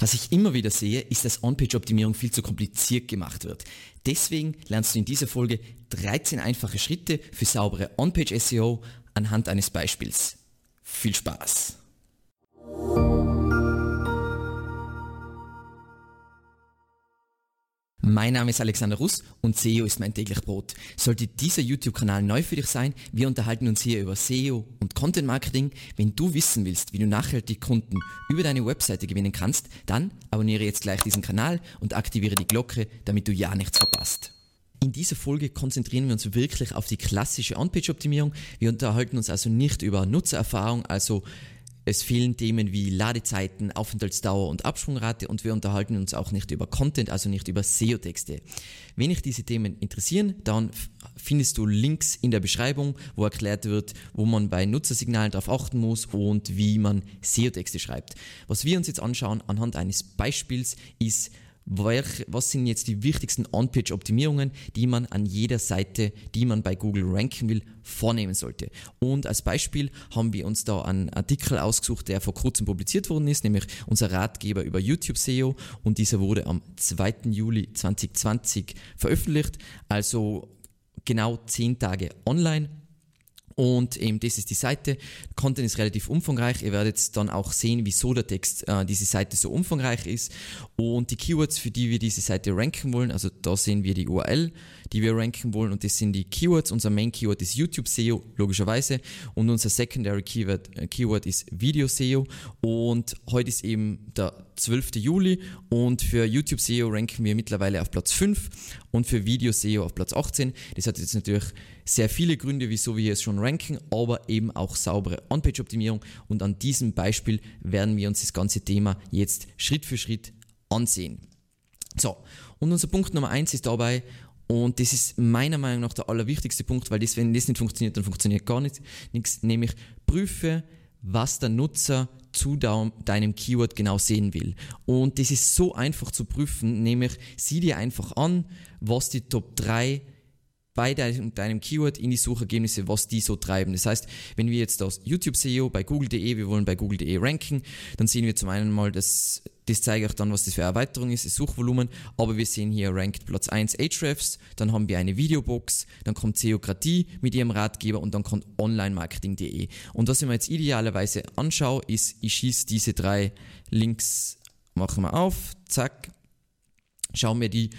Was ich immer wieder sehe, ist, dass On-Page-Optimierung viel zu kompliziert gemacht wird. Deswegen lernst du in dieser Folge 13 einfache Schritte für saubere On-Page-SEO anhand eines Beispiels. Viel Spaß! Mein Name ist Alexander Russ und SEO ist mein täglich Brot. Sollte dieser YouTube-Kanal neu für dich sein, wir unterhalten uns hier über SEO und Content Marketing. Wenn du wissen willst, wie du nachhaltig Kunden über deine Webseite gewinnen kannst, dann abonniere jetzt gleich diesen Kanal und aktiviere die Glocke, damit du ja nichts verpasst. In dieser Folge konzentrieren wir uns wirklich auf die klassische On-Page-Optimierung. Wir unterhalten uns also nicht über Nutzererfahrung, also es fehlen Themen wie Ladezeiten, Aufenthaltsdauer und Absprungrate und wir unterhalten uns auch nicht über Content, also nicht über SEO-Texte. Wenn dich diese Themen interessieren, dann findest du Links in der Beschreibung, wo erklärt wird, wo man bei Nutzersignalen darauf achten muss und wie man SEO-Texte schreibt. Was wir uns jetzt anschauen anhand eines Beispiels ist, was sind jetzt die wichtigsten On-Page-Optimierungen, die man an jeder Seite, die man bei Google ranken will, vornehmen sollte. Und als Beispiel haben wir uns da einen Artikel ausgesucht, der vor kurzem publiziert worden ist, nämlich unser Ratgeber über YouTube SEO und dieser wurde am 2. Juli 2020 veröffentlicht, also genau 10 Tage online und eben das ist die Seite. Content ist relativ umfangreich. Ihr werdet dann auch sehen, wieso der Text äh, diese Seite so umfangreich ist. Und die Keywords, für die wir diese Seite ranken wollen, also da sehen wir die URL, die wir ranken wollen und das sind die Keywords. Unser Main Keyword ist YouTube SEO, logischerweise. Und unser Secondary Keyword, äh, Keyword ist Video SEO. Und heute ist eben der 12. Juli und für YouTube SEO ranken wir mittlerweile auf Platz 5 und für Video SEO auf Platz 18. Das hat jetzt natürlich sehr viele Gründe, wieso wir es schon ranken, aber eben auch saubere On-Page-Optimierung. Und an diesem Beispiel werden wir uns das ganze Thema jetzt Schritt für Schritt ansehen. So, und unser Punkt Nummer eins ist dabei, und das ist meiner Meinung nach der allerwichtigste Punkt, weil das, wenn das nicht funktioniert, dann funktioniert gar nichts, nämlich prüfe, was der Nutzer zu deinem Keyword genau sehen will. Und das ist so einfach zu prüfen, nämlich sieh dir einfach an, was die Top 3 bei deinem Keyword in die Suchergebnisse, was die so treiben. Das heißt, wenn wir jetzt aus YouTube SEO bei Google.de, wir wollen bei Google.de ranken, dann sehen wir zum einen mal, dass das zeige ich dann, was das für Erweiterung ist, das Suchvolumen, aber wir sehen hier ranked Platz 1 Ahrefs, dann haben wir eine Videobox, dann kommt Seokratie mit ihrem Ratgeber und dann kommt onlinemarketing.de. Und was ich mir jetzt idealerweise anschaue, ist, ich schieße diese drei Links, machen wir auf, zack, schauen wir die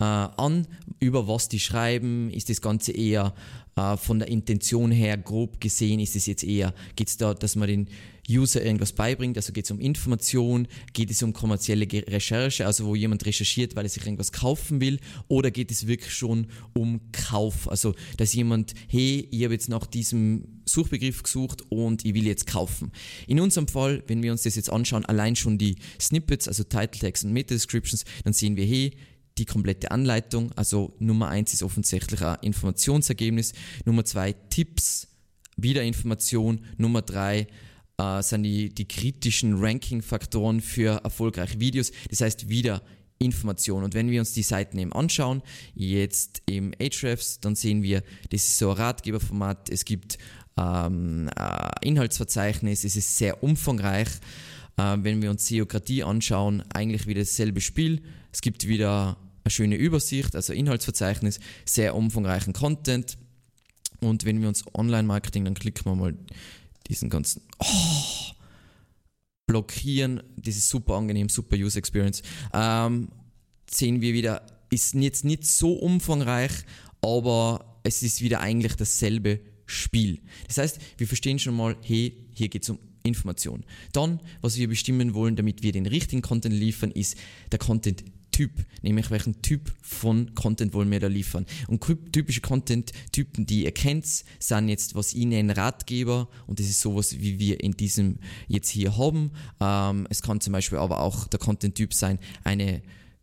äh, an, über was die schreiben, ist das Ganze eher äh, von der Intention her grob gesehen, ist es jetzt eher, geht es da, dass man den User irgendwas beibringt, also geht es um Information, geht es um kommerzielle Recherche, also wo jemand recherchiert, weil er sich irgendwas kaufen will, oder geht es wirklich schon um Kauf, also dass jemand, hey, ich habe jetzt nach diesem Suchbegriff gesucht und ich will jetzt kaufen. In unserem Fall, wenn wir uns das jetzt anschauen, allein schon die Snippets, also Title Tags und Meta Descriptions, dann sehen wir, hey, die komplette Anleitung. Also Nummer eins ist offensichtlich ein Informationsergebnis. Nummer zwei Tipps, wieder Information. Nummer drei äh, sind die, die kritischen Ranking-Faktoren für erfolgreiche Videos. Das heißt wieder Information. Und wenn wir uns die Seiten eben anschauen, jetzt im Ahrefs, dann sehen wir, das ist so ein Ratgeberformat. Es gibt ähm, äh, Inhaltsverzeichnis, es ist sehr umfangreich. Äh, wenn wir uns Seokratie anschauen, eigentlich wieder dasselbe Spiel. Es gibt wieder eine schöne Übersicht, also Inhaltsverzeichnis, sehr umfangreichen Content. Und wenn wir uns Online-Marketing, dann klicken wir mal diesen ganzen oh, blockieren. Das ist super angenehm, super User Experience. Ähm, sehen wir wieder, ist jetzt nicht so umfangreich, aber es ist wieder eigentlich dasselbe Spiel. Das heißt, wir verstehen schon mal, hey, hier geht es um Information. Dann, was wir bestimmen wollen, damit wir den richtigen Content liefern, ist der Content Typ, nämlich welchen Typ von Content wollen wir da liefern. Und typische Content-Typen, die ihr kennt, sind jetzt, was ich nenne, Ratgeber und das ist sowas, wie wir in diesem jetzt hier haben. Ähm, es kann zum Beispiel aber auch der Content-Typ sein, eine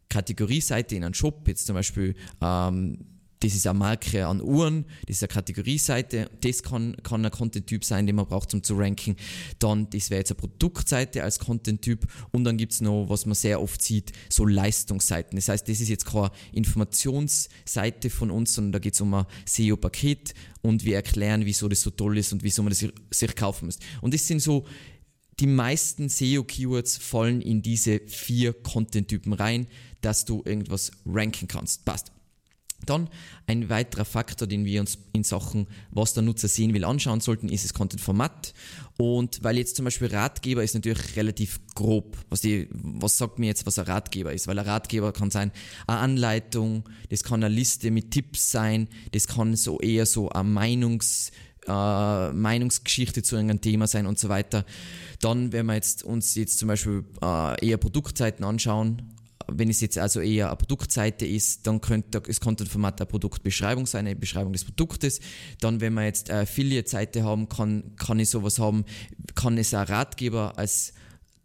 Kategorieseite in einem Shop, jetzt zum Beispiel ähm, das ist eine Marke an Uhren, das ist eine Kategorieseite, das kann, kann ein Content-Typ sein, den man braucht, um zu ranken. Dann, das wäre jetzt eine Produktseite als Content-Typ und dann gibt es noch, was man sehr oft sieht, so Leistungsseiten. Das heißt, das ist jetzt keine Informationsseite von uns, sondern da geht es um ein SEO-Paket und wir erklären, wieso das so toll ist und wieso man das sich kaufen muss. Und das sind so die meisten SEO-Keywords fallen in diese vier Content-Typen rein, dass du irgendwas ranken kannst. Passt. Dann ein weiterer Faktor, den wir uns in Sachen, was der Nutzer sehen will, anschauen sollten, ist das Content-Format. Und weil jetzt zum Beispiel Ratgeber ist natürlich relativ grob. Was, die, was sagt mir jetzt, was ein Ratgeber ist? Weil ein Ratgeber kann sein eine Anleitung, das kann eine Liste mit Tipps sein, das kann so eher so eine Meinungs- äh, Meinungsgeschichte zu irgendeinem Thema sein und so weiter. Dann, wenn wir jetzt uns jetzt zum Beispiel äh, eher Produktseiten anschauen, wenn es jetzt also eher eine Produktseite ist, dann könnte das Content-Format eine Produktbeschreibung sein, eine Beschreibung des Produktes. Dann, wenn wir jetzt eine Affiliate-Seite haben, kann, kann ich sowas haben, kann es ein Ratgeber als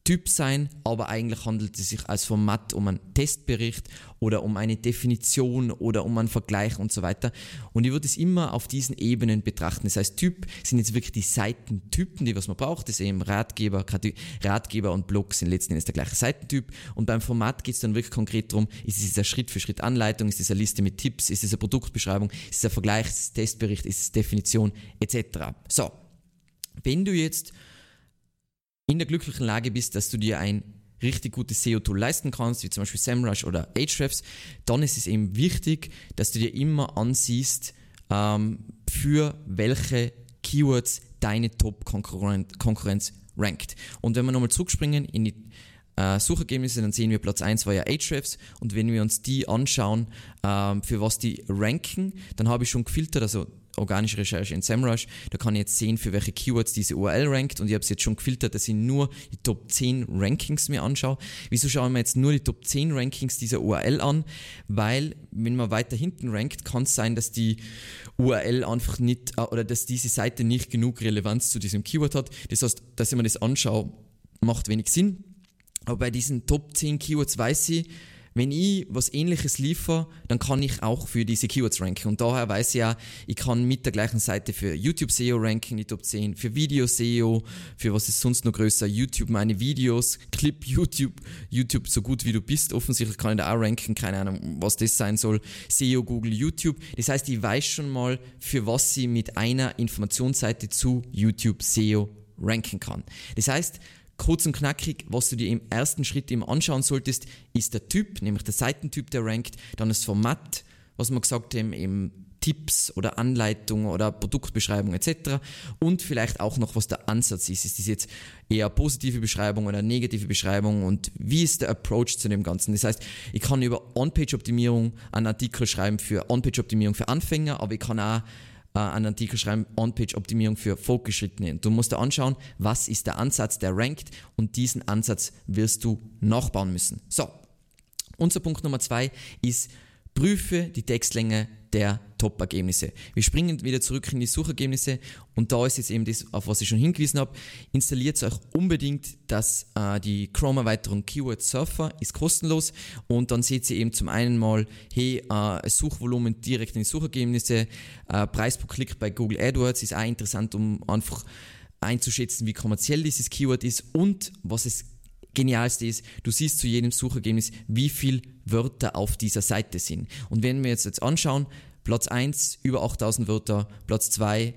Typ sein, aber eigentlich handelt es sich als Format um einen Testbericht oder um eine Definition oder um einen Vergleich und so weiter. Und ich würde es immer auf diesen Ebenen betrachten. Das heißt, Typ sind jetzt wirklich die Seitentypen, die was man braucht. Das ist eben Ratgeber, Ratgeber und Blog sind letzten Endes der gleiche Seitentyp. Und beim Format geht es dann wirklich konkret darum, ist es eine Schritt-für-Schritt-Anleitung, ist es eine Liste mit Tipps, ist es eine Produktbeschreibung, ist es ein Vergleich, ist es Testbericht, ist es Definition etc. So, wenn du jetzt in der glücklichen Lage bist, dass du dir ein richtig gutes SEO-Tool leisten kannst, wie zum Beispiel SEMrush oder Ahrefs, dann ist es eben wichtig, dass du dir immer ansiehst, ähm, für welche Keywords deine Top-Konkurrenz rankt. Und wenn wir nochmal zurückspringen in die äh, Suchergebnisse, dann sehen wir Platz 1 war ja Ahrefs und wenn wir uns die anschauen, ähm, für was die ranken, dann habe ich schon gefiltert, also organische Recherche in SEMrush. Da kann ich jetzt sehen, für welche Keywords diese URL rankt und ich habe es jetzt schon gefiltert, dass ich nur die Top 10 Rankings mir anschaue. Wieso schauen wir jetzt nur die Top 10 Rankings dieser URL an? Weil, wenn man weiter hinten rankt, kann es sein, dass die URL einfach nicht äh, oder dass diese Seite nicht genug Relevanz zu diesem Keyword hat. Das heißt, dass ich mir das anschaue, macht wenig Sinn. Aber bei diesen Top 10 Keywords weiß ich, wenn ich was ähnliches liefere, dann kann ich auch für diese Keywords ranken. Und daher weiß ich ja, ich kann mit der gleichen Seite für YouTube SEO ranken, die Top 10, für Video SEO, für was ist sonst noch größer, YouTube meine Videos, Clip YouTube, YouTube so gut wie du bist, offensichtlich kann ich da auch ranken, keine Ahnung, was das sein soll, SEO, Google, YouTube. Das heißt, ich weiß schon mal, für was ich mit einer Informationsseite zu YouTube SEO ranken kann. Das heißt, kurz und knackig, was du dir im ersten Schritt immer anschauen solltest, ist der Typ, nämlich der Seitentyp, der rankt, dann das Format, was wir gesagt haben, eben Tipps oder Anleitungen oder Produktbeschreibung etc. Und vielleicht auch noch, was der Ansatz ist. Ist das jetzt eher positive Beschreibung oder negative Beschreibung und wie ist der Approach zu dem Ganzen? Das heißt, ich kann über On-Page-Optimierung einen Artikel schreiben für On-Page-Optimierung für Anfänger, aber ich kann auch einen Artikel schreiben, On-Page-Optimierung für Fortgeschrittene. Du musst dir anschauen, was ist der Ansatz, der rankt und diesen Ansatz wirst du nachbauen müssen. So, unser Punkt Nummer zwei ist, prüfe die Textlänge der Top-Ergebnisse. Wir springen wieder zurück in die Suchergebnisse und da ist jetzt eben das, auf was ich schon hingewiesen habe. Installiert euch unbedingt dass äh, die Chrome-Erweiterung Keyword Surfer, ist kostenlos und dann seht ihr eben zum einen mal, hey, äh, Suchvolumen direkt in die Suchergebnisse, äh, Preis pro Klick bei Google AdWords ist auch interessant, um einfach einzuschätzen, wie kommerziell dieses Keyword ist und was es Genialste ist, du siehst zu jedem Suchergebnis, wie viele Wörter auf dieser Seite sind. Und wenn wir jetzt, jetzt anschauen, Platz 1 über 8000 Wörter, Platz 2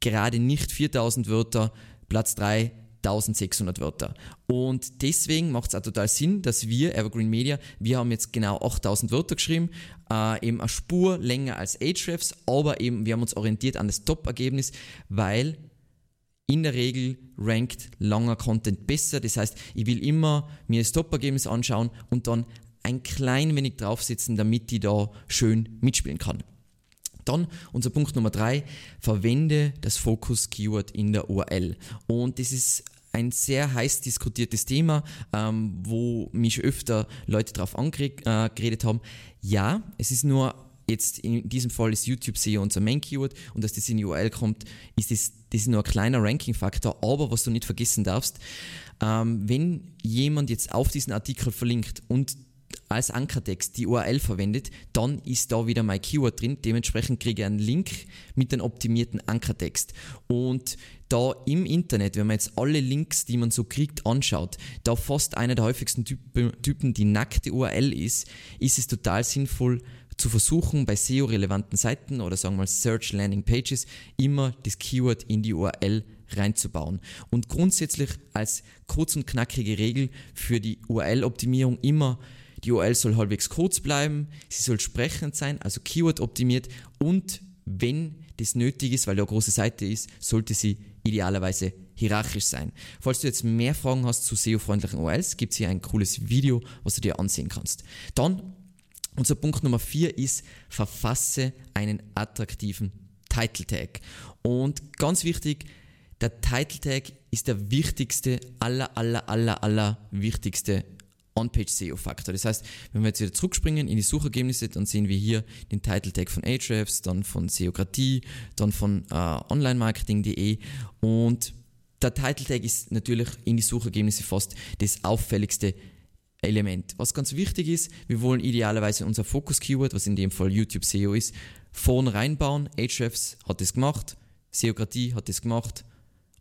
gerade nicht 4000 Wörter, Platz 3 1600 Wörter. Und deswegen macht es auch total Sinn, dass wir, Evergreen Media, wir haben jetzt genau 8000 Wörter geschrieben, äh, eben eine Spur länger als Ahrefs, aber eben wir haben uns orientiert an das Top-Ergebnis, weil in der Regel rankt langer Content besser. Das heißt, ich will immer mir das Top-Ergebnis anschauen und dann ein klein wenig draufsetzen, damit ich da schön mitspielen kann. Dann unser Punkt Nummer drei, verwende das Fokus-Keyword in der URL. Und das ist ein sehr heiß diskutiertes Thema, ähm, wo mich öfter Leute darauf angeredet äh, haben. Ja, es ist nur jetzt in diesem Fall ist YouTube SEO unser Main Keyword und dass das in die URL kommt, ist das, das ist nur ein kleiner Ranking-Faktor. Aber was du nicht vergessen darfst, ähm, wenn jemand jetzt auf diesen Artikel verlinkt und als Ankertext die URL verwendet, dann ist da wieder mein Keyword drin. Dementsprechend kriege ich einen Link mit dem optimierten Ankertext. Und da im Internet, wenn man jetzt alle Links, die man so kriegt, anschaut, da fast einer der häufigsten Typen, Typen die nackte URL ist, ist es total sinnvoll, zu versuchen, bei SEO-relevanten Seiten oder sagen wir mal Search Landing Pages immer das Keyword in die URL reinzubauen. Und grundsätzlich als kurz und knackige Regel für die URL-Optimierung immer die URL soll halbwegs kurz bleiben, sie soll sprechend sein, also Keyword optimiert und wenn das nötig ist, weil ja eine große Seite ist, sollte sie idealerweise hierarchisch sein. Falls du jetzt mehr Fragen hast zu SEO-freundlichen URLs, gibt es hier ein cooles Video, was du dir ansehen kannst. Dann, unser Punkt Nummer 4 ist, verfasse einen attraktiven Title Tag. Und ganz wichtig, der Title Tag ist der wichtigste, aller, aller, aller, aller wichtigste On-Page-SEO-Faktor. Das heißt, wenn wir jetzt wieder zurückspringen in die Suchergebnisse, dann sehen wir hier den Title-Tag von Ahrefs, dann von Seokratie, dann von äh, onlinemarketing.de und der Title-Tag ist natürlich in die Suchergebnisse fast das auffälligste Element. Was ganz wichtig ist, wir wollen idealerweise unser Fokus-Keyword, was in dem Fall YouTube SEO ist, vorne reinbauen. Ahrefs hat das gemacht, Seokratie hat das gemacht,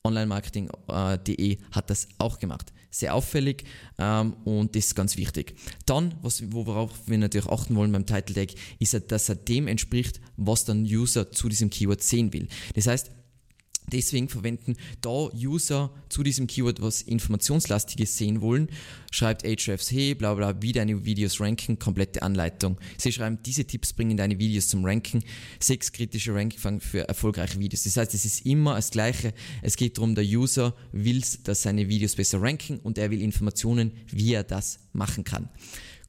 onlinemarketing.de hat das auch gemacht. Sehr auffällig ähm, und das ist ganz wichtig. Dann, was, worauf wir natürlich achten wollen beim Title Tag, ist, dass er dem entspricht, was dann User zu diesem Keyword sehen will. Das heißt, Deswegen verwenden da User zu diesem Keyword was Informationslastiges sehen wollen, schreibt Ahrefs, hey, bla bla, wie deine Videos ranken, komplette Anleitung. Sie schreiben, diese Tipps bringen deine Videos zum Ranken, sechs kritische Ranking für erfolgreiche Videos. Das heißt, es ist immer das Gleiche. Es geht darum, der User will, dass seine Videos besser ranken und er will Informationen, wie er das machen kann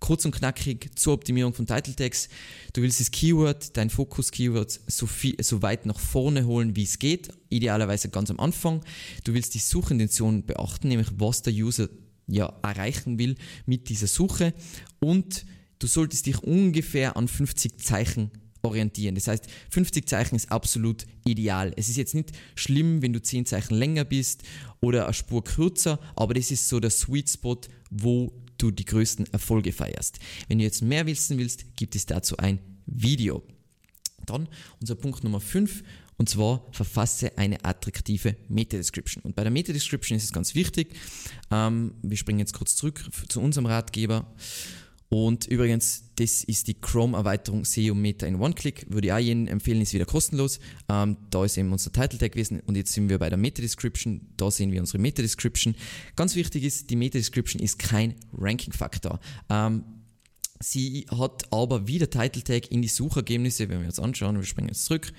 kurz und knackig zur Optimierung von Title Tags. Du willst das Keyword, dein Fokus-Keyword so, so weit nach vorne holen, wie es geht. Idealerweise ganz am Anfang. Du willst die Suchintention beachten, nämlich was der User ja erreichen will mit dieser Suche. Und du solltest dich ungefähr an 50 Zeichen orientieren. Das heißt, 50 Zeichen ist absolut ideal. Es ist jetzt nicht schlimm, wenn du 10 Zeichen länger bist oder eine Spur kürzer, aber das ist so der Sweet Spot, wo du die größten Erfolge feierst. Wenn du jetzt mehr wissen willst, gibt es dazu ein Video. Dann unser Punkt Nummer 5 und zwar verfasse eine attraktive Meta-Description. Und bei der Meta-Description ist es ganz wichtig, ähm, wir springen jetzt kurz zurück zu unserem Ratgeber und übrigens, das ist die Chrome-Erweiterung SEO Meta in One-Click. Würde ich auch jedem empfehlen, ist wieder kostenlos. Ähm, da ist eben unser Title Tag gewesen und jetzt sind wir bei der Meta-Description. Da sehen wir unsere Meta-Description. Ganz wichtig ist, die Meta-Description ist kein Ranking-Faktor. Ähm, Sie hat aber wieder Title Tag in die Suchergebnisse, wenn wir uns anschauen, wir springen jetzt zurück,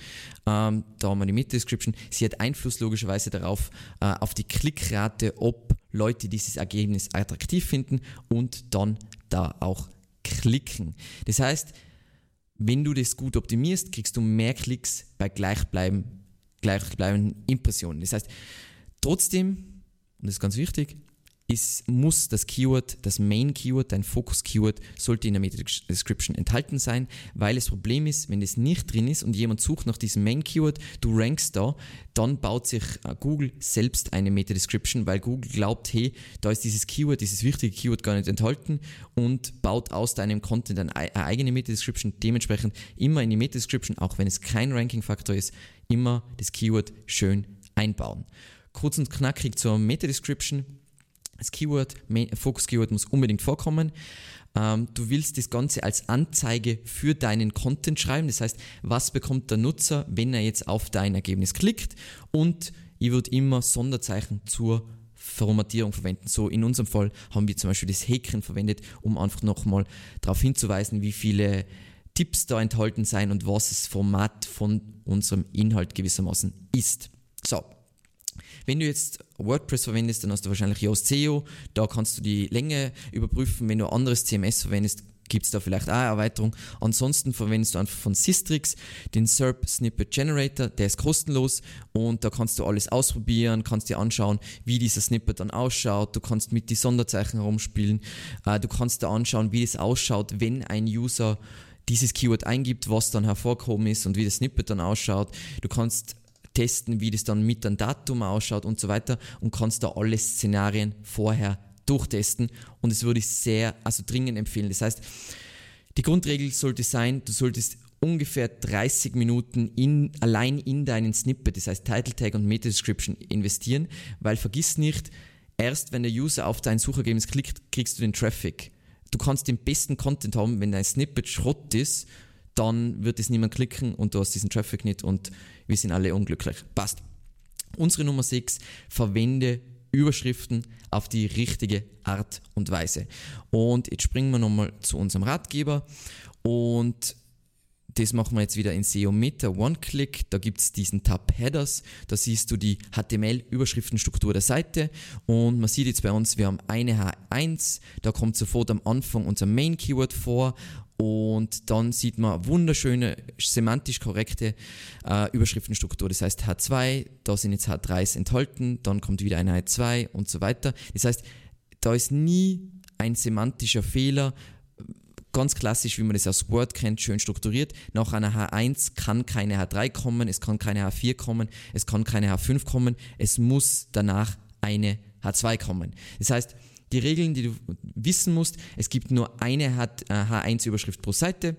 ähm, da haben wir die Meta-Description, sie hat Einfluss logischerweise darauf, äh, auf die Klickrate, ob Leute dieses Ergebnis attraktiv finden und dann da auch klicken. Das heißt, wenn du das gut optimierst, kriegst du mehr Klicks bei gleichbleibenden, gleichbleibenden Impressionen. Das heißt, trotzdem, und das ist ganz wichtig, es muss das Keyword, das Main Keyword, dein Focus Keyword, sollte in der Meta Description enthalten sein, weil das Problem ist, wenn es nicht drin ist und jemand sucht nach diesem Main Keyword, du rankst da, dann baut sich äh, Google selbst eine Meta Description, weil Google glaubt, hey, da ist dieses Keyword, dieses wichtige Keyword gar nicht enthalten und baut aus deinem Content eine eigene Meta Description. Dementsprechend immer in die Meta Description, auch wenn es kein Ranking Faktor ist, immer das Keyword schön einbauen. Kurz und knackig zur Meta Description das Keyword, Focus Keyword muss unbedingt vorkommen. Ähm, du willst das Ganze als Anzeige für deinen Content schreiben. Das heißt, was bekommt der Nutzer, wenn er jetzt auf dein Ergebnis klickt? Und ich würde immer Sonderzeichen zur Formatierung verwenden. So in unserem Fall haben wir zum Beispiel das Häkchen verwendet, um einfach nochmal darauf hinzuweisen, wie viele Tipps da enthalten sein und was das Format von unserem Inhalt gewissermaßen ist. Wenn du jetzt WordPress verwendest, dann hast du wahrscheinlich Yoast SEO. Da kannst du die Länge überprüfen. Wenn du anderes CMS verwendest, gibt es da vielleicht auch eine Erweiterung. Ansonsten verwendest du einfach von Sistrix den SERP Snippet Generator, der ist kostenlos und da kannst du alles ausprobieren, kannst dir anschauen, wie dieser Snippet dann ausschaut. Du kannst mit die Sonderzeichen herumspielen. Äh, du kannst dir anschauen, wie es ausschaut, wenn ein User dieses Keyword eingibt, was dann hervorgehoben ist und wie das Snippet dann ausschaut. Du kannst testen, wie das dann mit einem Datum ausschaut und so weiter und kannst da alle Szenarien vorher durchtesten und das würde ich sehr, also dringend empfehlen. Das heißt, die Grundregel sollte sein, du solltest ungefähr 30 Minuten in, allein in deinen Snippet, das heißt Title Tag und Meta Description investieren, weil vergiss nicht, erst wenn der User auf dein Suchergebnis klickt, kriegst du den Traffic. Du kannst den besten Content haben, wenn dein Snippet Schrott ist, dann wird es niemand klicken und du hast diesen Traffic nicht und wir sind alle unglücklich. Passt. Unsere Nummer 6, verwende Überschriften auf die richtige Art und Weise. Und jetzt springen wir nochmal zu unserem Ratgeber und das machen wir jetzt wieder in SEO Meta One-Click. Da gibt es diesen Tab Headers. Da siehst du die HTML-Überschriftenstruktur der Seite. Und man sieht jetzt bei uns, wir haben eine H1. Da kommt sofort am Anfang unser Main-Keyword vor. Und dann sieht man wunderschöne, semantisch korrekte äh, Überschriftenstruktur. Das heißt H2, da sind jetzt H3s enthalten, dann kommt wieder eine H2 und so weiter. Das heißt, da ist nie ein semantischer Fehler, ganz klassisch, wie man das aus Word kennt, schön strukturiert. Nach einer H1 kann keine H3 kommen, es kann keine H4 kommen, es kann keine H5 kommen, es muss danach eine H2 kommen. Das heißt, die Regeln, die du wissen musst, es gibt nur eine H1-Überschrift pro Seite.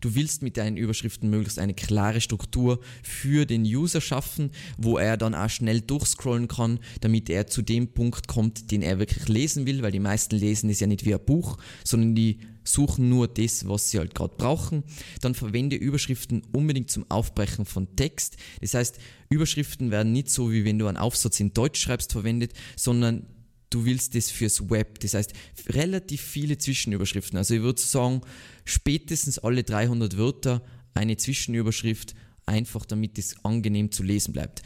Du willst mit deinen Überschriften möglichst eine klare Struktur für den User schaffen, wo er dann auch schnell durchscrollen kann, damit er zu dem Punkt kommt, den er wirklich lesen will, weil die meisten lesen es ja nicht wie ein Buch, sondern die suchen nur das, was sie halt gerade brauchen. Dann verwende Überschriften unbedingt zum Aufbrechen von Text. Das heißt, Überschriften werden nicht so, wie wenn du einen Aufsatz in Deutsch schreibst, verwendet, sondern du willst das fürs Web. Das heißt, relativ viele Zwischenüberschriften. Also ich würde sagen, spätestens alle 300 Wörter eine Zwischenüberschrift, einfach damit es angenehm zu lesen bleibt.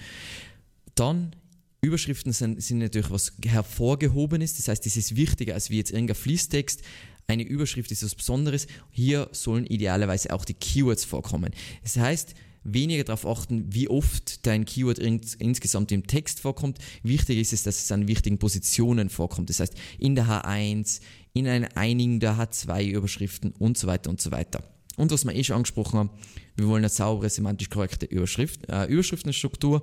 Dann Überschriften sind, sind natürlich was hervorgehobenes, das heißt, das ist wichtiger als wie jetzt irgendein Fließtext. Eine Überschrift ist was Besonderes. Hier sollen idealerweise auch die Keywords vorkommen. Das heißt, weniger darauf achten, wie oft dein Keyword ins, insgesamt im Text vorkommt. Wichtig ist es, dass es an wichtigen Positionen vorkommt. Das heißt, in der H1, in einigen der H2-Überschriften und so weiter und so weiter. Und was wir eh schon angesprochen haben, wir wollen eine saubere, semantisch korrekte Überschrift, äh, Überschriftenstruktur.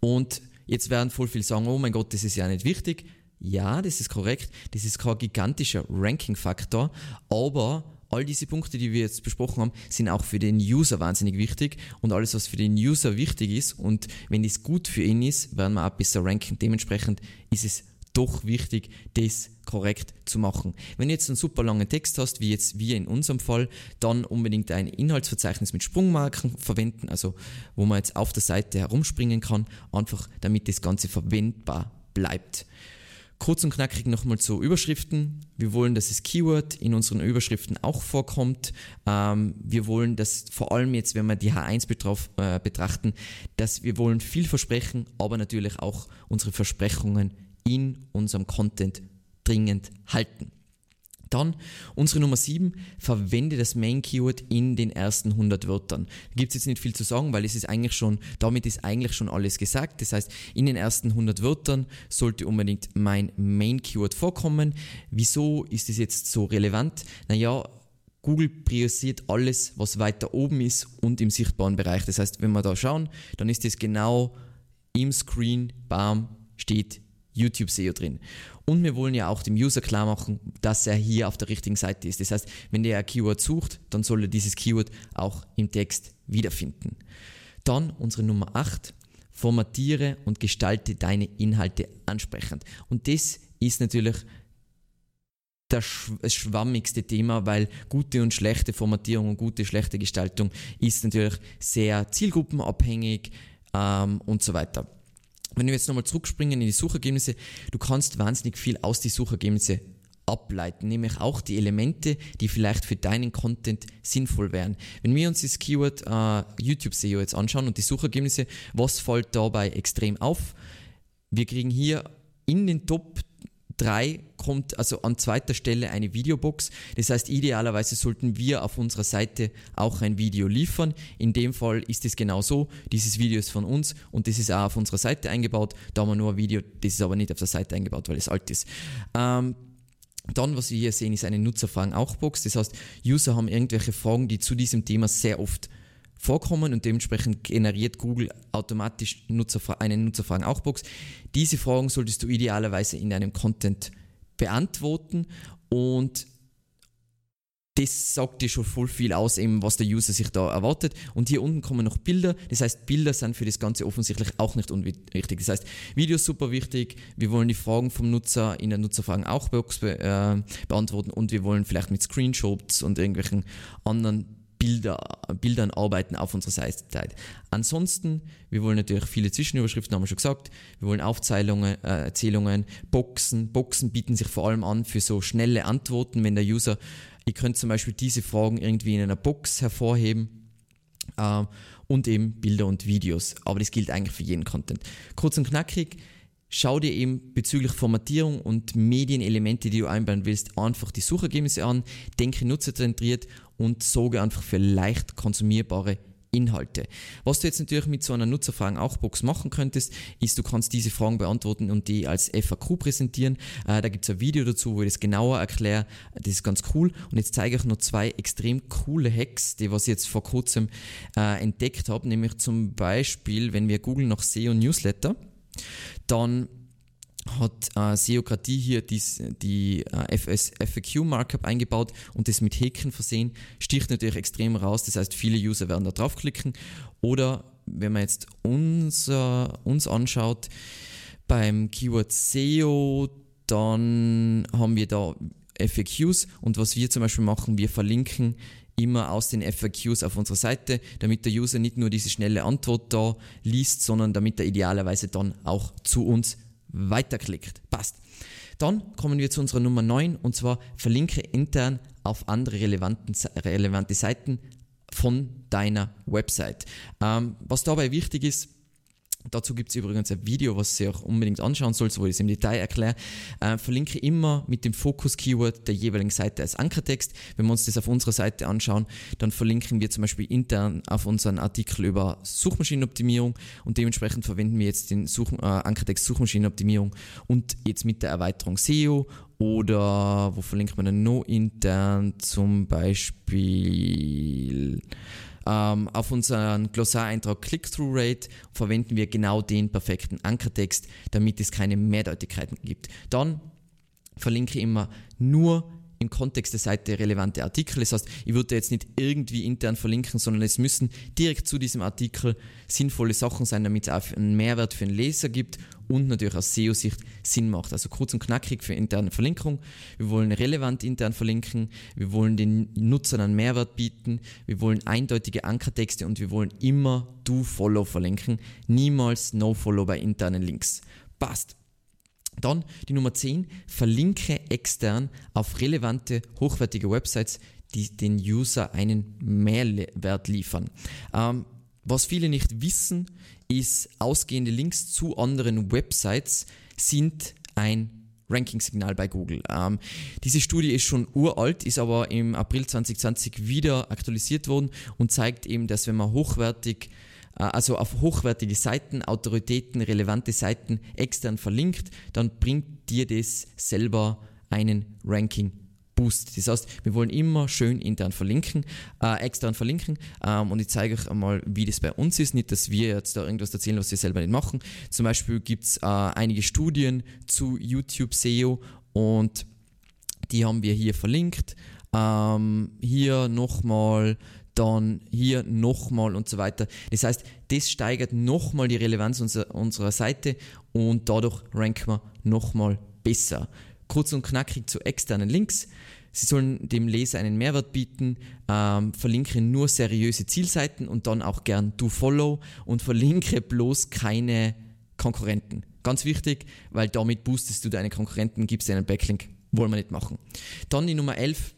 Und jetzt werden voll viel sagen, oh mein Gott, das ist ja nicht wichtig. Ja, das ist korrekt. Das ist kein gigantischer Ranking-Faktor, aber all diese Punkte, die wir jetzt besprochen haben, sind auch für den User wahnsinnig wichtig und alles, was für den User wichtig ist und wenn es gut für ihn ist, werden wir auch besser ranken. Dementsprechend ist es doch wichtig, das korrekt zu machen. Wenn du jetzt einen super langen Text hast, wie jetzt wir in unserem Fall, dann unbedingt ein Inhaltsverzeichnis mit Sprungmarken verwenden, also wo man jetzt auf der Seite herumspringen kann, einfach damit das Ganze verwendbar bleibt. Kurz und knackig nochmal zu Überschriften. Wir wollen, dass das Keyword in unseren Überschriften auch vorkommt. Ähm, wir wollen, dass vor allem jetzt, wenn wir die H1 betrauf, äh, betrachten, dass wir wollen viel versprechen, aber natürlich auch unsere Versprechungen in unserem Content dringend halten. Dann unsere Nummer 7, verwende das Main Keyword in den ersten 100 Wörtern. Da gibt es jetzt nicht viel zu sagen, weil es ist eigentlich schon, damit ist eigentlich schon alles gesagt. Das heißt, in den ersten 100 Wörtern sollte unbedingt mein Main Keyword vorkommen. Wieso ist es jetzt so relevant? Naja, Google priorisiert alles, was weiter oben ist und im sichtbaren Bereich. Das heißt, wenn wir da schauen, dann ist es genau im Screen, bam, steht YouTube SEO drin. Und wir wollen ja auch dem User klar machen, dass er hier auf der richtigen Seite ist. Das heißt, wenn der ein Keyword sucht, dann soll er dieses Keyword auch im Text wiederfinden. Dann unsere Nummer 8. Formatiere und gestalte deine Inhalte ansprechend. Und das ist natürlich das schwammigste Thema, weil gute und schlechte Formatierung und gute, schlechte Gestaltung ist natürlich sehr zielgruppenabhängig ähm, und so weiter. Wenn wir jetzt nochmal zurückspringen in die Suchergebnisse, du kannst wahnsinnig viel aus die Suchergebnisse ableiten, nämlich auch die Elemente, die vielleicht für deinen Content sinnvoll wären. Wenn wir uns das Keyword äh, YouTube SEO jetzt anschauen und die Suchergebnisse, was fällt dabei extrem auf? Wir kriegen hier in den Top 3 kommt also an zweiter Stelle eine Videobox. Das heißt, idealerweise sollten wir auf unserer Seite auch ein Video liefern. In dem Fall ist es genau so. Dieses Video ist von uns und das ist auch auf unserer Seite eingebaut. Da haben wir nur ein Video, das ist aber nicht auf der Seite eingebaut, weil es alt ist. Ähm, dann, was wir hier sehen, ist eine Nutzerfragen-Auch-Box. Das heißt, User haben irgendwelche Fragen, die zu diesem Thema sehr oft vorkommen und dementsprechend generiert Google automatisch Nutzerfra eine Nutzerfragen-Auch-Box. Diese Fragen solltest du idealerweise in deinem Content beantworten und das sagt dir schon voll viel aus, eben, was der User sich da erwartet. Und hier unten kommen noch Bilder. Das heißt, Bilder sind für das Ganze offensichtlich auch nicht unwichtig. Das heißt, Videos super wichtig. Wir wollen die Fragen vom Nutzer in der Nutzerfragen-auch-Box be äh, beantworten und wir wollen vielleicht mit Screenshots und irgendwelchen anderen Bilder, Bildern arbeiten auf unserer Seite. Ansonsten, wir wollen natürlich viele Zwischenüberschriften, haben wir schon gesagt. Wir wollen Aufzählungen, äh, Erzählungen, Boxen. Boxen bieten sich vor allem an für so schnelle Antworten, wenn der User Ihr könnt zum Beispiel diese Fragen irgendwie in einer Box hervorheben äh, und eben Bilder und Videos. Aber das gilt eigentlich für jeden Content. Kurz und knackig, schau dir eben bezüglich Formatierung und Medienelemente, die du einbauen willst, einfach die Suchergebnisse an, denke nutzerzentriert und sorge einfach für leicht konsumierbare Inhalte. Was du jetzt natürlich mit so einer Nutzerfragen-auch-Box machen könntest, ist, du kannst diese Fragen beantworten und die als FAQ präsentieren. Äh, da gibt es ein Video dazu, wo ich das genauer erkläre. Das ist ganz cool. Und jetzt zeige ich noch zwei extrem coole Hacks, die was ich jetzt vor kurzem äh, entdeckt habe. Nämlich zum Beispiel, wenn wir googeln nach SEO Newsletter, dann hat äh, Seokratie hier dies, die äh, FS, FAQ Markup eingebaut und das mit Häkchen versehen. Sticht natürlich extrem raus, das heißt, viele User werden da draufklicken. Oder wenn man jetzt unser, uns anschaut, beim Keyword SEO, dann haben wir da FAQs und was wir zum Beispiel machen, wir verlinken immer aus den FAQs auf unserer Seite, damit der User nicht nur diese schnelle Antwort da liest, sondern damit er idealerweise dann auch zu uns weiterklickt. Passt. Dann kommen wir zu unserer Nummer 9 und zwar verlinke intern auf andere relevante Seiten von deiner Website. Ähm, was dabei wichtig ist, Dazu gibt es übrigens ein Video, was ihr auch unbedingt anschauen sollt, wo ich es im Detail erkläre. Äh, verlinke immer mit dem Fokus-Keyword der jeweiligen Seite als Ankertext. Wenn wir uns das auf unserer Seite anschauen, dann verlinken wir zum Beispiel intern auf unseren Artikel über Suchmaschinenoptimierung und dementsprechend verwenden wir jetzt den Such, äh, Ankertext Suchmaschinenoptimierung und jetzt mit der Erweiterung SEO oder wo verlinkt man dann noch intern zum Beispiel ähm, auf unseren Glossareintrag Click-Through-Rate verwenden wir genau den perfekten Ankertext, damit es keine Mehrdeutigkeiten gibt. Dann verlinke ich immer nur im Kontext der Seite relevante Artikel. Das heißt, ich würde jetzt nicht irgendwie intern verlinken, sondern es müssen direkt zu diesem Artikel sinnvolle Sachen sein, damit es auch einen Mehrwert für den Leser gibt und natürlich aus SEO-Sicht Sinn macht. Also kurz und knackig für interne Verlinkung. Wir wollen relevant intern verlinken, wir wollen den Nutzern einen Mehrwert bieten, wir wollen eindeutige Ankertexte und wir wollen immer Do-Follow verlinken, niemals No-Follow bei internen Links. Passt. Dann die Nummer 10, verlinke extern auf relevante, hochwertige Websites, die den User einen Mehrwert liefern. Ähm, was viele nicht wissen, ist, ausgehende Links zu anderen Websites sind ein Ranking-Signal bei Google. Ähm, diese Studie ist schon uralt, ist aber im April 2020 wieder aktualisiert worden und zeigt eben, dass wenn man hochwertig äh, also auf hochwertige Seiten, Autoritäten, relevante Seiten extern verlinkt, dann bringt dir das selber einen Ranking Boost. Das heißt, wir wollen immer schön intern verlinken, äh, extern verlinken ähm, und ich zeige euch einmal, wie das bei uns ist. Nicht, dass wir jetzt da irgendwas erzählen, was wir selber nicht machen. Zum Beispiel gibt es äh, einige Studien zu YouTube SEO und die haben wir hier verlinkt. Ähm, hier nochmal dann hier nochmal und so weiter. Das heißt, das steigert nochmal die Relevanz unserer, unserer Seite und dadurch ranken wir nochmal besser. Kurz und knackig zu externen Links. Sie sollen dem Leser einen Mehrwert bieten, ähm, verlinke nur seriöse Zielseiten und dann auch gern Do Follow und verlinke bloß keine Konkurrenten. Ganz wichtig, weil damit boostest du deine Konkurrenten, gibst einen Backlink. Wollen wir nicht machen. Dann die Nummer 11,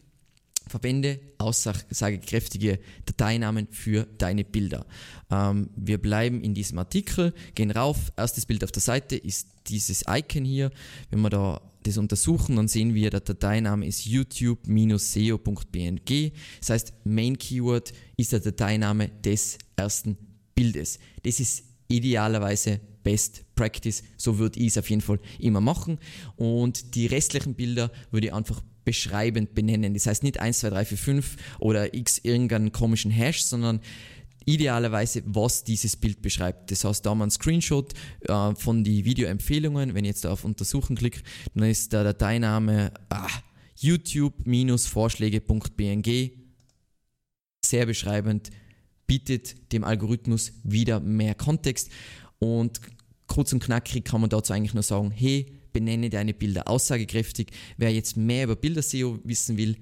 Verwende aussagekräftige Dateinamen für deine Bilder. Ähm, wir bleiben in diesem Artikel, gehen rauf. Erstes Bild auf der Seite ist dieses Icon hier. Wenn wir da das untersuchen, dann sehen wir, der Dateiname ist youtube-seo.bng. Das heißt, Main Keyword ist der Dateiname des ersten Bildes. Das ist idealerweise Best Practice. So würde ich es auf jeden Fall immer machen. Und die restlichen Bilder würde ich einfach beschreibend benennen. Das heißt nicht 1, 2, 3, 4, 5 oder x irgendeinen komischen Hash, sondern idealerweise, was dieses Bild beschreibt. Das heißt, da haben wir einen Screenshot äh, von den Videoempfehlungen. Wenn ich jetzt auf Untersuchen klicke, dann ist der Dateiname ah, youtube-vorschläge.bng. Sehr beschreibend, bietet dem Algorithmus wieder mehr Kontext und kurz und knackig kann man dazu eigentlich nur sagen, hey, benenne deine Bilder aussagekräftig. Wer jetzt mehr über Bilder-SEO wissen will,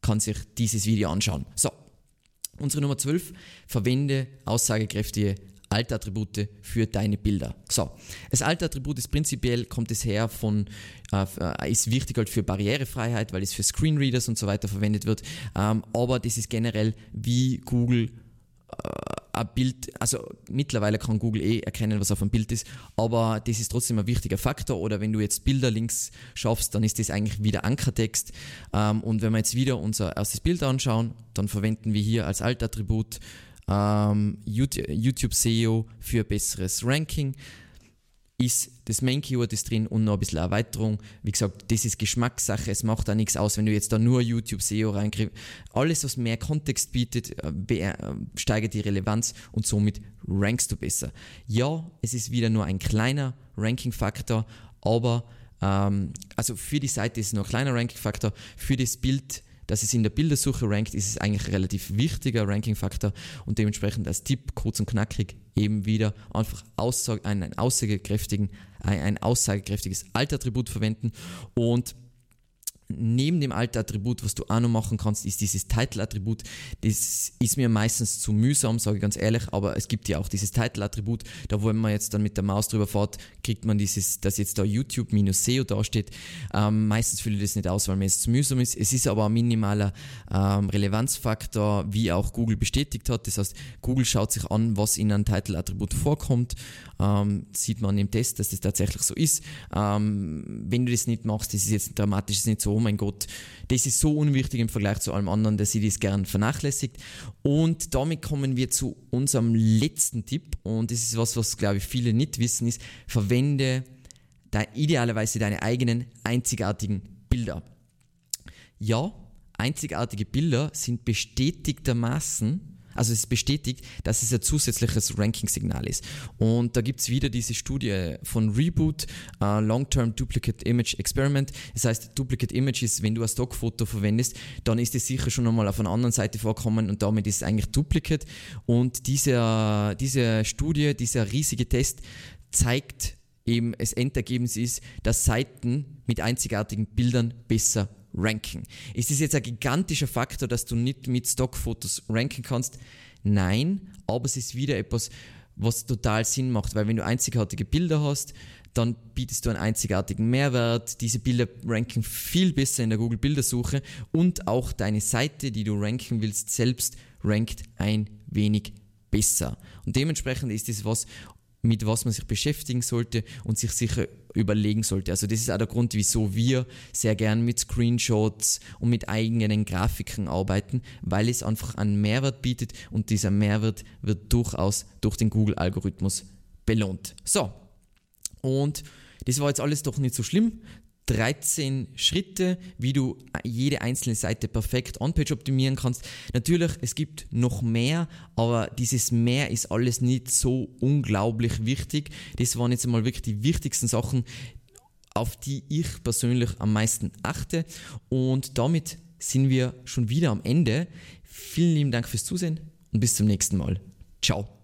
kann sich dieses Video anschauen. So, unsere Nummer 12, verwende aussagekräftige Altattribute für deine Bilder. So, das Altattribut ist prinzipiell, kommt es her von, äh, ist wichtig halt für Barrierefreiheit, weil es für Screenreaders und so weiter verwendet wird, ähm, aber das ist generell wie Google äh, ein Bild, also mittlerweile kann Google eh erkennen, was auf einem Bild ist, aber das ist trotzdem ein wichtiger Faktor. Oder wenn du jetzt Bilderlinks schaffst, dann ist das eigentlich wieder Ankertext. Ähm, und wenn wir jetzt wieder unser erstes Bild anschauen, dann verwenden wir hier als Altattribut ähm, YouTube SEO für besseres Ranking ist das Main Keyword ist drin und noch ein bisschen Erweiterung. Wie gesagt, das ist Geschmackssache. Es macht da nichts aus, wenn du jetzt da nur YouTube SEO reinkriegst. Alles, was mehr Kontext bietet, äh, äh, steigert die Relevanz und somit rankst du besser. Ja, es ist wieder nur ein kleiner Ranking-Faktor, aber ähm, also für die Seite ist es nur ein kleiner Ranking-Faktor. Für das Bild dass es in der Bildersuche rankt, ist es eigentlich ein relativ wichtiger Ranking-Faktor und dementsprechend als Tipp kurz und knackig eben wieder einfach Aussage, ein, ein, aussagekräftigen, ein, ein aussagekräftiges Altattribut verwenden und neben dem Alt-Attribut, was du auch noch machen kannst, ist dieses Title-Attribut. Das ist mir meistens zu mühsam, sage ich ganz ehrlich, aber es gibt ja auch dieses Title-Attribut. Da, wo man jetzt dann mit der Maus drüber fährt, kriegt man dieses, dass jetzt da YouTube-SEO dasteht. Ähm, meistens fülle ich das nicht aus, weil mir es zu mühsam ist. Es ist aber ein minimaler ähm, Relevanzfaktor, wie auch Google bestätigt hat. Das heißt, Google schaut sich an, was in einem Title-Attribut vorkommt. Ähm, sieht man im Test, dass das tatsächlich so ist. Ähm, wenn du das nicht machst, das ist jetzt dramatisch, ist nicht so mein Gott, das ist so unwichtig im Vergleich zu allem anderen, dass sie das gern vernachlässigt. Und damit kommen wir zu unserem letzten Tipp. Und das ist was, was glaube ich viele nicht wissen, ist, verwende da idealerweise deine eigenen einzigartigen Bilder. Ja, einzigartige Bilder sind bestätigtermaßen also es bestätigt, dass es ein zusätzliches Ranking-Signal ist. Und da gibt es wieder diese Studie von Reboot, uh, Long-Term Duplicate Image Experiment. Das heißt, Duplicate Images, wenn du ein Stockfoto verwendest, dann ist es sicher schon einmal auf einer anderen Seite vorkommen und damit ist es eigentlich Duplicate. Und diese, diese Studie, dieser riesige Test zeigt eben, das Endergebnis ist, dass Seiten mit einzigartigen Bildern besser ranken. Ist es jetzt ein gigantischer Faktor, dass du nicht mit Stockfotos ranken kannst? Nein, aber es ist wieder etwas, was total Sinn macht, weil wenn du einzigartige Bilder hast, dann bietest du einen einzigartigen Mehrwert. Diese Bilder ranken viel besser in der Google Bildersuche und auch deine Seite, die du ranken willst, selbst rankt ein wenig besser. Und dementsprechend ist es was, mit was man sich beschäftigen sollte und sich sicher überlegen sollte. Also das ist auch der Grund, wieso wir sehr gern mit Screenshots und mit eigenen Grafiken arbeiten, weil es einfach einen Mehrwert bietet und dieser Mehrwert wird durchaus durch den Google-Algorithmus belohnt. So, und das war jetzt alles doch nicht so schlimm. 13 Schritte, wie du jede einzelne Seite perfekt on-page optimieren kannst. Natürlich, es gibt noch mehr, aber dieses mehr ist alles nicht so unglaublich wichtig. Das waren jetzt einmal wirklich die wichtigsten Sachen, auf die ich persönlich am meisten achte. Und damit sind wir schon wieder am Ende. Vielen lieben Dank fürs Zusehen und bis zum nächsten Mal. Ciao.